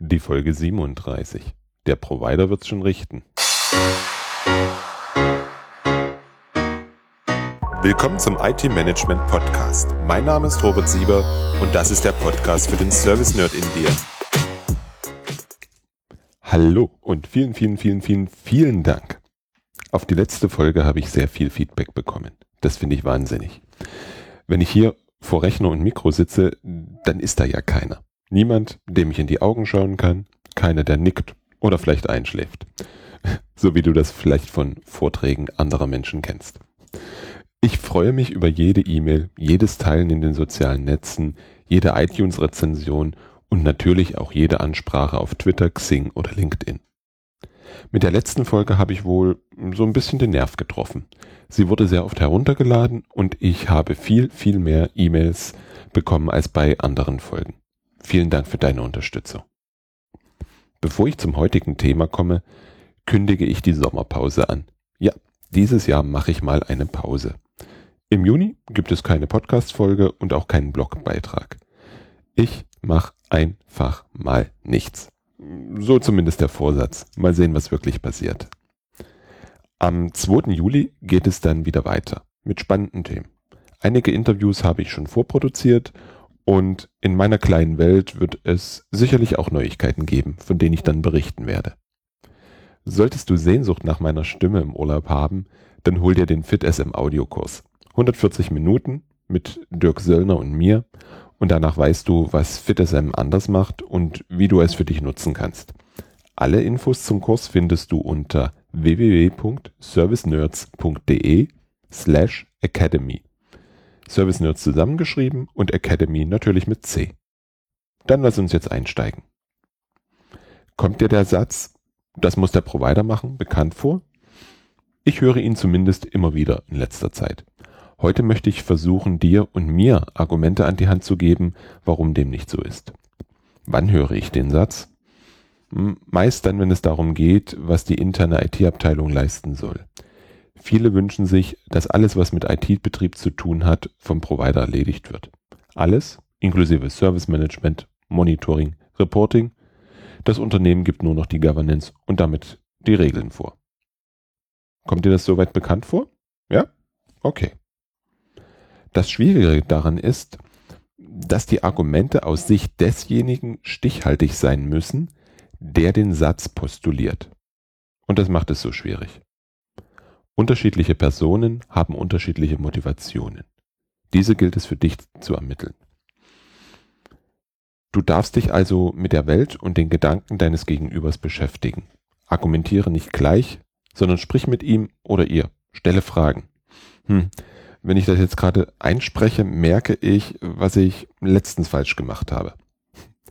Die Folge 37. Der Provider wird's schon richten. Willkommen zum IT Management Podcast. Mein Name ist Robert Sieber und das ist der Podcast für den Service Nerd in dir. Hallo und vielen, vielen, vielen, vielen, vielen Dank. Auf die letzte Folge habe ich sehr viel Feedback bekommen. Das finde ich wahnsinnig. Wenn ich hier vor Rechner und Mikro sitze, dann ist da ja keiner. Niemand, dem ich in die Augen schauen kann, keiner, der nickt oder vielleicht einschläft. So wie du das vielleicht von Vorträgen anderer Menschen kennst. Ich freue mich über jede E-Mail, jedes Teilen in den sozialen Netzen, jede iTunes-Rezension und natürlich auch jede Ansprache auf Twitter, Xing oder LinkedIn. Mit der letzten Folge habe ich wohl so ein bisschen den Nerv getroffen. Sie wurde sehr oft heruntergeladen und ich habe viel, viel mehr E-Mails bekommen als bei anderen Folgen. Vielen Dank für deine Unterstützung. Bevor ich zum heutigen Thema komme, kündige ich die Sommerpause an. Ja, dieses Jahr mache ich mal eine Pause. Im Juni gibt es keine Podcast-Folge und auch keinen Blogbeitrag. Ich mache einfach mal nichts. So zumindest der Vorsatz. Mal sehen, was wirklich passiert. Am 2. Juli geht es dann wieder weiter mit spannenden Themen. Einige Interviews habe ich schon vorproduziert und in meiner kleinen Welt wird es sicherlich auch Neuigkeiten geben, von denen ich dann berichten werde. Solltest du Sehnsucht nach meiner Stimme im Urlaub haben, dann hol dir den FitSM Audiokurs. 140 Minuten mit Dirk Söllner und mir und danach weißt du, was FitSM anders macht und wie du es für dich nutzen kannst. Alle Infos zum Kurs findest du unter www.servicenerds.de slash academy. Service Nerds zusammengeschrieben und Academy natürlich mit C. Dann lass uns jetzt einsteigen. Kommt dir der Satz, das muss der Provider machen, bekannt vor? Ich höre ihn zumindest immer wieder in letzter Zeit. Heute möchte ich versuchen, dir und mir Argumente an die Hand zu geben, warum dem nicht so ist. Wann höre ich den Satz? Meist dann, wenn es darum geht, was die interne IT-Abteilung leisten soll. Viele wünschen sich, dass alles, was mit IT-Betrieb zu tun hat, vom Provider erledigt wird. Alles, inklusive Service Management, Monitoring, Reporting. Das Unternehmen gibt nur noch die Governance und damit die Regeln vor. Kommt dir das soweit bekannt vor? Ja? Okay. Das Schwierige daran ist, dass die Argumente aus Sicht desjenigen stichhaltig sein müssen, der den Satz postuliert. Und das macht es so schwierig. Unterschiedliche Personen haben unterschiedliche Motivationen. Diese gilt es für dich zu ermitteln. Du darfst dich also mit der Welt und den Gedanken deines Gegenübers beschäftigen. Argumentiere nicht gleich, sondern sprich mit ihm oder ihr. Stelle Fragen. Hm, wenn ich das jetzt gerade einspreche, merke ich, was ich letztens falsch gemacht habe.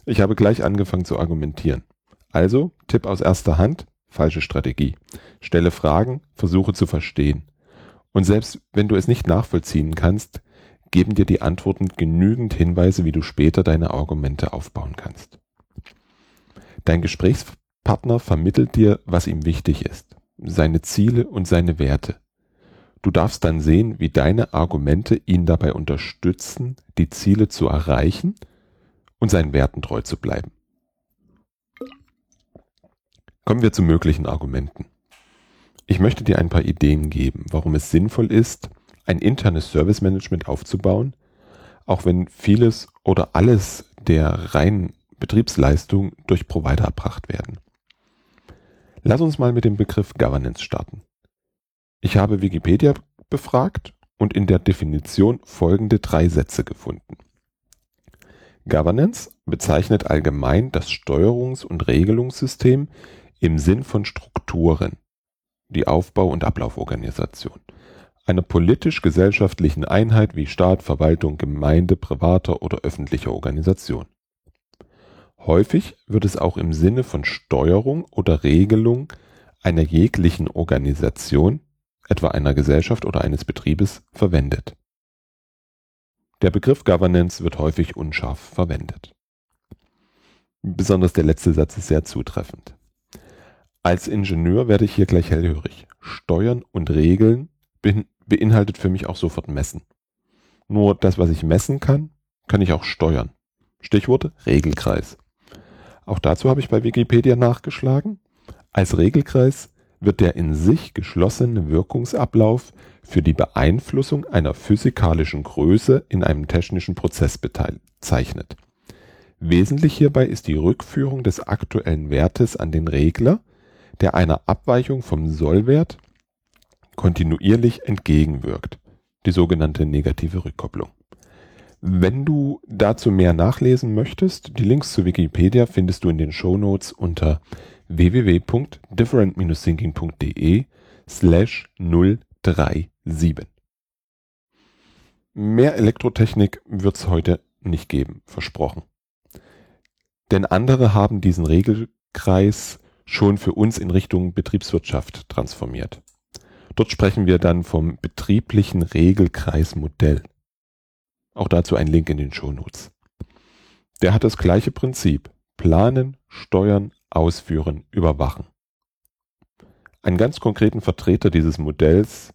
Ich habe gleich angefangen zu argumentieren. Also, Tipp aus erster Hand, falsche Strategie. Stelle Fragen, versuche zu verstehen. Und selbst wenn du es nicht nachvollziehen kannst, geben dir die Antworten genügend Hinweise, wie du später deine Argumente aufbauen kannst. Dein Gesprächspartner vermittelt dir, was ihm wichtig ist, seine Ziele und seine Werte. Du darfst dann sehen, wie deine Argumente ihn dabei unterstützen, die Ziele zu erreichen und seinen Werten treu zu bleiben. Kommen wir zu möglichen Argumenten. Ich möchte dir ein paar Ideen geben, warum es sinnvoll ist, ein internes Service Management aufzubauen, auch wenn vieles oder alles der reinen Betriebsleistung durch Provider erbracht werden. Lass uns mal mit dem Begriff Governance starten. Ich habe Wikipedia befragt und in der Definition folgende drei Sätze gefunden. Governance bezeichnet allgemein das Steuerungs- und Regelungssystem, im Sinn von Strukturen, die Aufbau- und Ablauforganisation, einer politisch-gesellschaftlichen Einheit wie Staat, Verwaltung, Gemeinde, privater oder öffentlicher Organisation. Häufig wird es auch im Sinne von Steuerung oder Regelung einer jeglichen Organisation, etwa einer Gesellschaft oder eines Betriebes, verwendet. Der Begriff Governance wird häufig unscharf verwendet. Besonders der letzte Satz ist sehr zutreffend. Als Ingenieur werde ich hier gleich hellhörig. Steuern und Regeln beinhaltet für mich auch sofort messen. Nur das, was ich messen kann, kann ich auch steuern. Stichwort Regelkreis. Auch dazu habe ich bei Wikipedia nachgeschlagen. Als Regelkreis wird der in sich geschlossene Wirkungsablauf für die Beeinflussung einer physikalischen Größe in einem technischen Prozess bezeichnet. Wesentlich hierbei ist die Rückführung des aktuellen Wertes an den Regler, der einer Abweichung vom Sollwert kontinuierlich entgegenwirkt, die sogenannte negative Rückkopplung. Wenn du dazu mehr nachlesen möchtest, die Links zu Wikipedia findest du in den Show Notes unter www.different-thinking.de slash 037. Mehr Elektrotechnik wird es heute nicht geben, versprochen. Denn andere haben diesen Regelkreis schon für uns in Richtung Betriebswirtschaft transformiert. Dort sprechen wir dann vom betrieblichen Regelkreismodell. Auch dazu ein Link in den Shownotes. Der hat das gleiche Prinzip. Planen, steuern, ausführen, überwachen. Einen ganz konkreten Vertreter dieses Modells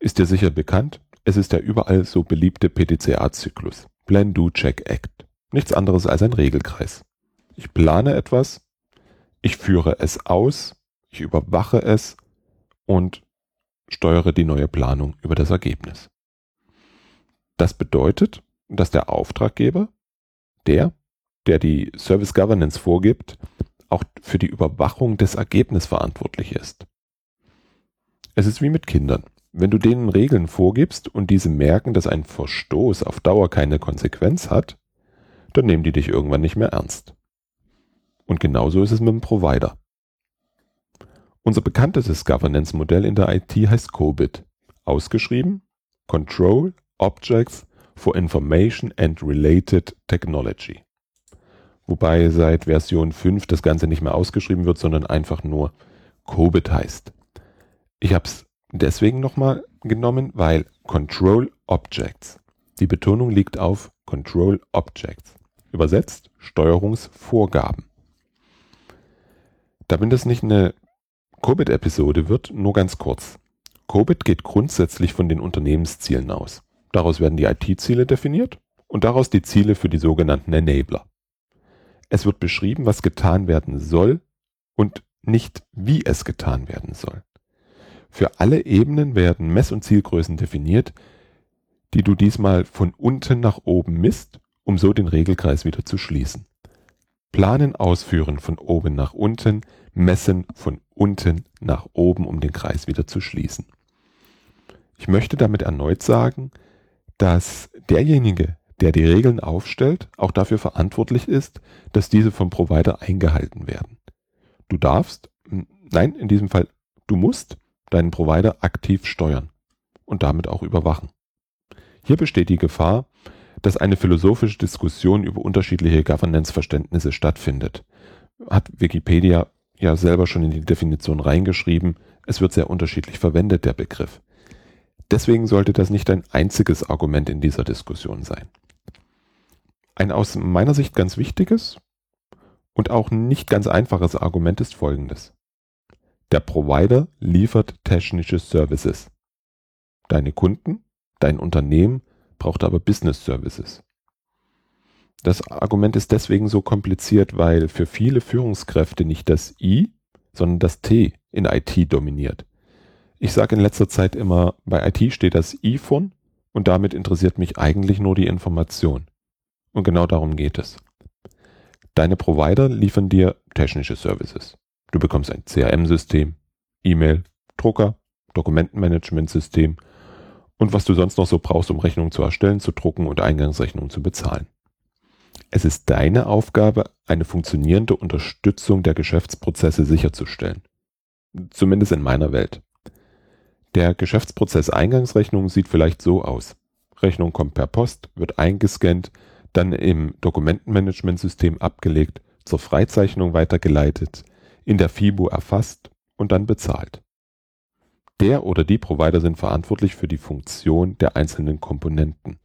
ist dir sicher bekannt. Es ist der überall so beliebte PDCA-Zyklus. Plan, Do, Check, Act. Nichts anderes als ein Regelkreis. Ich plane etwas, ich führe es aus, ich überwache es und steuere die neue Planung über das Ergebnis. Das bedeutet, dass der Auftraggeber, der, der die Service Governance vorgibt, auch für die Überwachung des Ergebnisses verantwortlich ist. Es ist wie mit Kindern. Wenn du denen Regeln vorgibst und diese merken, dass ein Verstoß auf Dauer keine Konsequenz hat, dann nehmen die dich irgendwann nicht mehr ernst. Und genauso ist es mit dem Provider. Unser bekanntestes Governance-Modell in der IT heißt COBIT. Ausgeschrieben Control Objects for Information and Related Technology. Wobei seit Version 5 das Ganze nicht mehr ausgeschrieben wird, sondern einfach nur COBIT heißt. Ich habe es deswegen nochmal genommen, weil Control Objects. Die Betonung liegt auf Control Objects. Übersetzt Steuerungsvorgaben. Damit es nicht eine COBIT-Episode wird, nur ganz kurz. COBIT geht grundsätzlich von den Unternehmenszielen aus. Daraus werden die IT-Ziele definiert und daraus die Ziele für die sogenannten Enabler. Es wird beschrieben, was getan werden soll und nicht wie es getan werden soll. Für alle Ebenen werden Mess- und Zielgrößen definiert, die du diesmal von unten nach oben misst, um so den Regelkreis wieder zu schließen. Planen, ausführen von oben nach unten, messen von unten nach oben, um den Kreis wieder zu schließen. Ich möchte damit erneut sagen, dass derjenige, der die Regeln aufstellt, auch dafür verantwortlich ist, dass diese vom Provider eingehalten werden. Du darfst, nein, in diesem Fall, du musst deinen Provider aktiv steuern und damit auch überwachen. Hier besteht die Gefahr, dass eine philosophische Diskussion über unterschiedliche Governance-Verständnisse stattfindet. Hat Wikipedia ja selber schon in die Definition reingeschrieben. Es wird sehr unterschiedlich verwendet, der Begriff. Deswegen sollte das nicht ein einziges Argument in dieser Diskussion sein. Ein aus meiner Sicht ganz wichtiges und auch nicht ganz einfaches Argument ist folgendes. Der Provider liefert technische Services. Deine Kunden, dein Unternehmen braucht aber Business Services. Das Argument ist deswegen so kompliziert, weil für viele Führungskräfte nicht das I, sondern das T in IT dominiert. Ich sage in letzter Zeit immer, bei IT steht das I von und damit interessiert mich eigentlich nur die Information. Und genau darum geht es. Deine Provider liefern dir technische Services. Du bekommst ein CRM-System, E-Mail, Drucker, Dokumentenmanagementsystem und was du sonst noch so brauchst, um Rechnungen zu erstellen, zu drucken und Eingangsrechnungen zu bezahlen. Es ist deine Aufgabe, eine funktionierende Unterstützung der Geschäftsprozesse sicherzustellen. Zumindest in meiner Welt. Der Geschäftsprozess Eingangsrechnung sieht vielleicht so aus. Rechnung kommt per Post, wird eingescannt, dann im Dokumentenmanagementsystem abgelegt, zur Freizeichnung weitergeleitet, in der FIBO erfasst und dann bezahlt. Der oder die Provider sind verantwortlich für die Funktion der einzelnen Komponenten.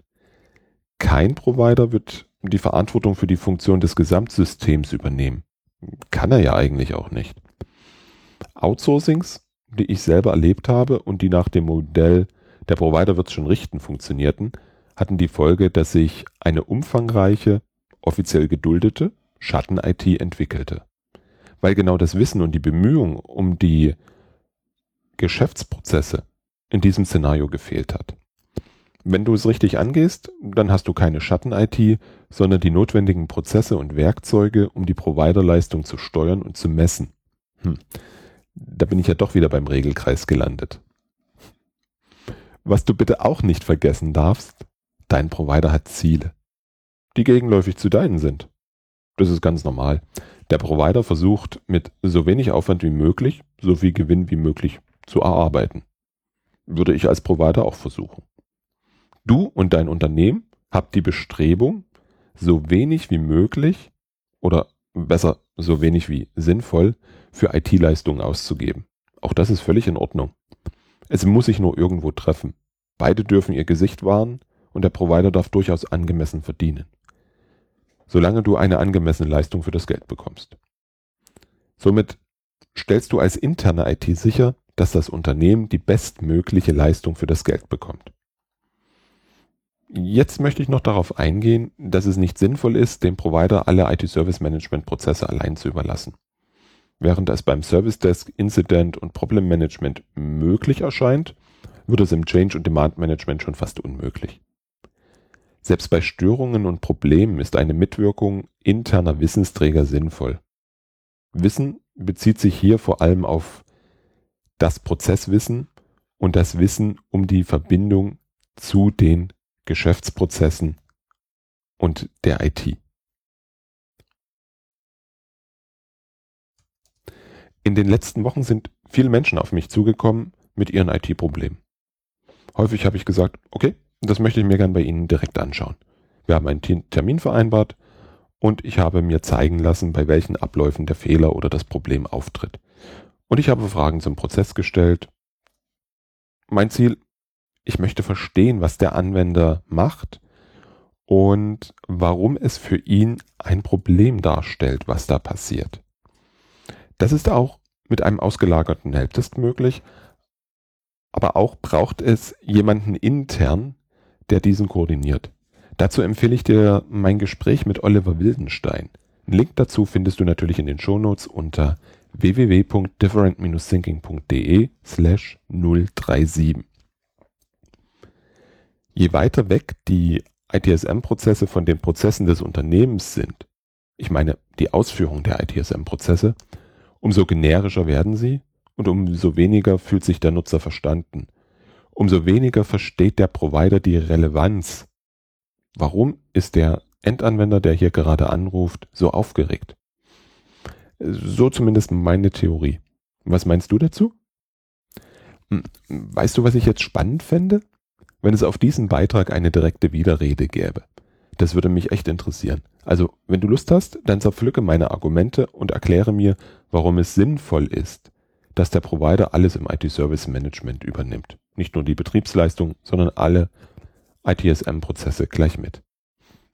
Kein Provider wird die Verantwortung für die Funktion des Gesamtsystems übernehmen. Kann er ja eigentlich auch nicht. Outsourcings, die ich selber erlebt habe und die nach dem Modell der Provider wird schon richten funktionierten, hatten die Folge, dass sich eine umfangreiche, offiziell geduldete, Schatten-IT entwickelte. Weil genau das Wissen und die Bemühungen um die Geschäftsprozesse in diesem Szenario gefehlt hat. Wenn du es richtig angehst, dann hast du keine Schatten-IT, sondern die notwendigen Prozesse und Werkzeuge, um die Providerleistung zu steuern und zu messen. Hm. Da bin ich ja doch wieder beim Regelkreis gelandet. Was du bitte auch nicht vergessen darfst, dein Provider hat Ziele, die gegenläufig zu deinen sind. Das ist ganz normal. Der Provider versucht mit so wenig Aufwand wie möglich, so viel Gewinn wie möglich zu erarbeiten. Würde ich als Provider auch versuchen. Du und dein Unternehmen habt die Bestrebung, so wenig wie möglich oder besser so wenig wie sinnvoll für IT-Leistungen auszugeben. Auch das ist völlig in Ordnung. Es muss sich nur irgendwo treffen. Beide dürfen ihr Gesicht wahren und der Provider darf durchaus angemessen verdienen. Solange du eine angemessene Leistung für das Geld bekommst. Somit stellst du als interne IT sicher, dass das Unternehmen die bestmögliche Leistung für das Geld bekommt. Jetzt möchte ich noch darauf eingehen, dass es nicht sinnvoll ist, dem Provider alle IT-Service-Management-Prozesse allein zu überlassen. Während es beim Service Desk, Incident und Problem Management möglich erscheint, wird es im Change- und Demand-Management schon fast unmöglich. Selbst bei Störungen und Problemen ist eine Mitwirkung interner Wissensträger sinnvoll. Wissen bezieht sich hier vor allem auf das Prozesswissen und das Wissen um die Verbindung zu den Geschäftsprozessen und der IT. In den letzten Wochen sind viele Menschen auf mich zugekommen mit ihren IT-Problemen. Häufig habe ich gesagt, okay, das möchte ich mir gern bei Ihnen direkt anschauen. Wir haben einen Termin vereinbart und ich habe mir zeigen lassen, bei welchen Abläufen der Fehler oder das Problem auftritt. Und ich habe Fragen zum Prozess gestellt. Mein Ziel, ich möchte verstehen, was der Anwender macht und warum es für ihn ein Problem darstellt, was da passiert. Das ist auch mit einem ausgelagerten Helpdesk möglich, aber auch braucht es jemanden intern, der diesen koordiniert. Dazu empfehle ich dir mein Gespräch mit Oliver Wildenstein. Einen Link dazu findest du natürlich in den Shownotes unter www.different-thinking.de slash 037. Je weiter weg die ITSM-Prozesse von den Prozessen des Unternehmens sind, ich meine die Ausführung der ITSM-Prozesse, umso generischer werden sie und umso weniger fühlt sich der Nutzer verstanden. Umso weniger versteht der Provider die Relevanz. Warum ist der Endanwender, der hier gerade anruft, so aufgeregt? So zumindest meine Theorie. Was meinst du dazu? Hm, weißt du, was ich jetzt spannend fände? Wenn es auf diesen Beitrag eine direkte Widerrede gäbe. Das würde mich echt interessieren. Also, wenn du Lust hast, dann zerpflücke meine Argumente und erkläre mir, warum es sinnvoll ist, dass der Provider alles im IT-Service Management übernimmt. Nicht nur die Betriebsleistung, sondern alle ITSM-Prozesse gleich mit.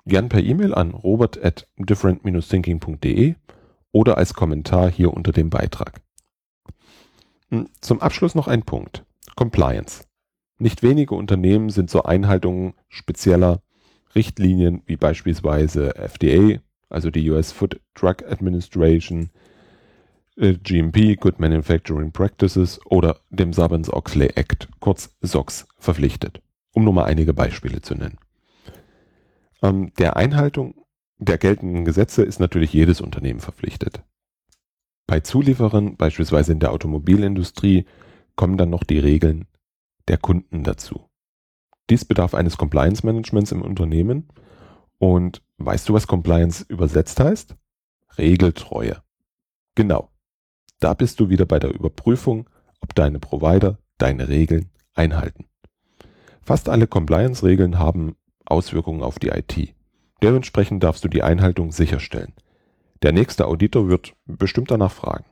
Gern per E-Mail an robert at different-thinking.de oder als Kommentar hier unter dem Beitrag. Hm, zum Abschluss noch ein Punkt. Compliance. Nicht wenige Unternehmen sind zur Einhaltung spezieller Richtlinien wie beispielsweise FDA, also die US Food Drug Administration, äh, GMP, Good Manufacturing Practices oder dem Sarbanes-Oxley Act, kurz SOX, verpflichtet, um nur mal einige Beispiele zu nennen. Ähm, der Einhaltung der geltenden Gesetze ist natürlich jedes Unternehmen verpflichtet. Bei Zulieferern, beispielsweise in der Automobilindustrie, kommen dann noch die Regeln der Kunden dazu. Dies bedarf eines Compliance Managements im Unternehmen. Und weißt du, was Compliance übersetzt heißt? Regeltreue. Genau. Da bist du wieder bei der Überprüfung, ob deine Provider deine Regeln einhalten. Fast alle Compliance-Regeln haben Auswirkungen auf die IT. Dementsprechend darfst du die Einhaltung sicherstellen. Der nächste Auditor wird bestimmt danach fragen.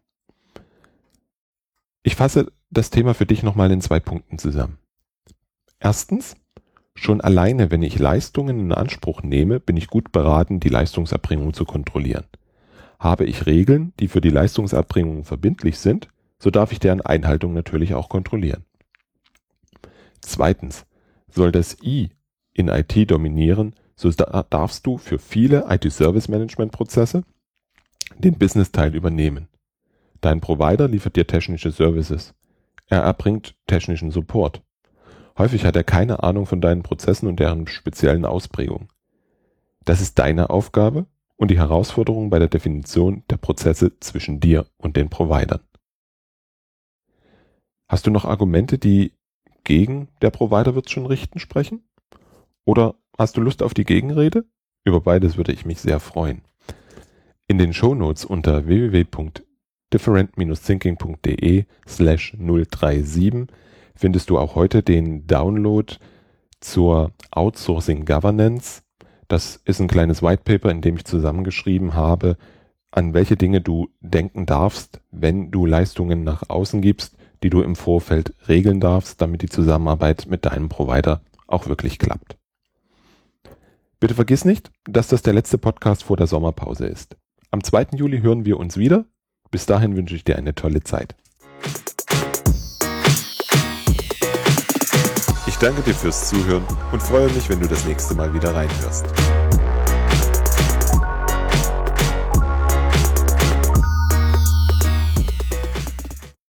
Ich fasse das Thema für dich nochmal in zwei Punkten zusammen. Erstens, Schon alleine, wenn ich Leistungen in Anspruch nehme, bin ich gut beraten, die Leistungserbringung zu kontrollieren. Habe ich Regeln, die für die Leistungserbringung verbindlich sind, so darf ich deren Einhaltung natürlich auch kontrollieren. Zweitens, soll das I in IT dominieren, so darfst du für viele IT-Service-Management-Prozesse, den Business-Teil übernehmen. Dein Provider liefert dir technische Services. Er erbringt technischen Support. Häufig hat er keine Ahnung von deinen Prozessen und deren speziellen Ausprägungen. Das ist deine Aufgabe und die Herausforderung bei der Definition der Prozesse zwischen dir und den Providern. Hast du noch Argumente, die gegen der Provider wird schon richten sprechen? Oder hast du Lust auf die Gegenrede? Über beides würde ich mich sehr freuen. In den Shownotes unter www.different-thinking.de slash 037 findest du auch heute den Download zur Outsourcing Governance. Das ist ein kleines White Paper, in dem ich zusammengeschrieben habe, an welche Dinge du denken darfst, wenn du Leistungen nach außen gibst, die du im Vorfeld regeln darfst, damit die Zusammenarbeit mit deinem Provider auch wirklich klappt. Bitte vergiss nicht, dass das der letzte Podcast vor der Sommerpause ist. Am 2. Juli hören wir uns wieder. Bis dahin wünsche ich dir eine tolle Zeit. Ich danke dir fürs Zuhören und freue mich, wenn du das nächste Mal wieder reinhörst.